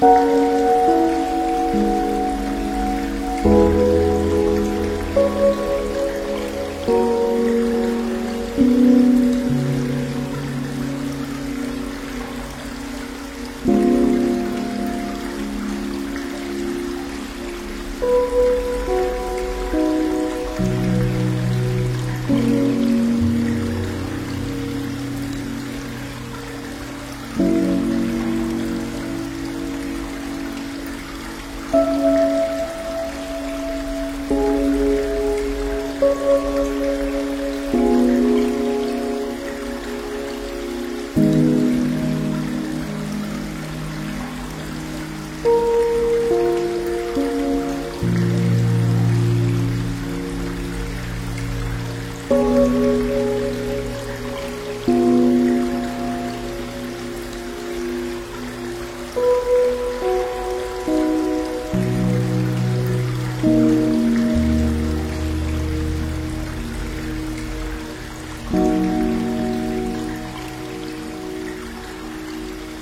Música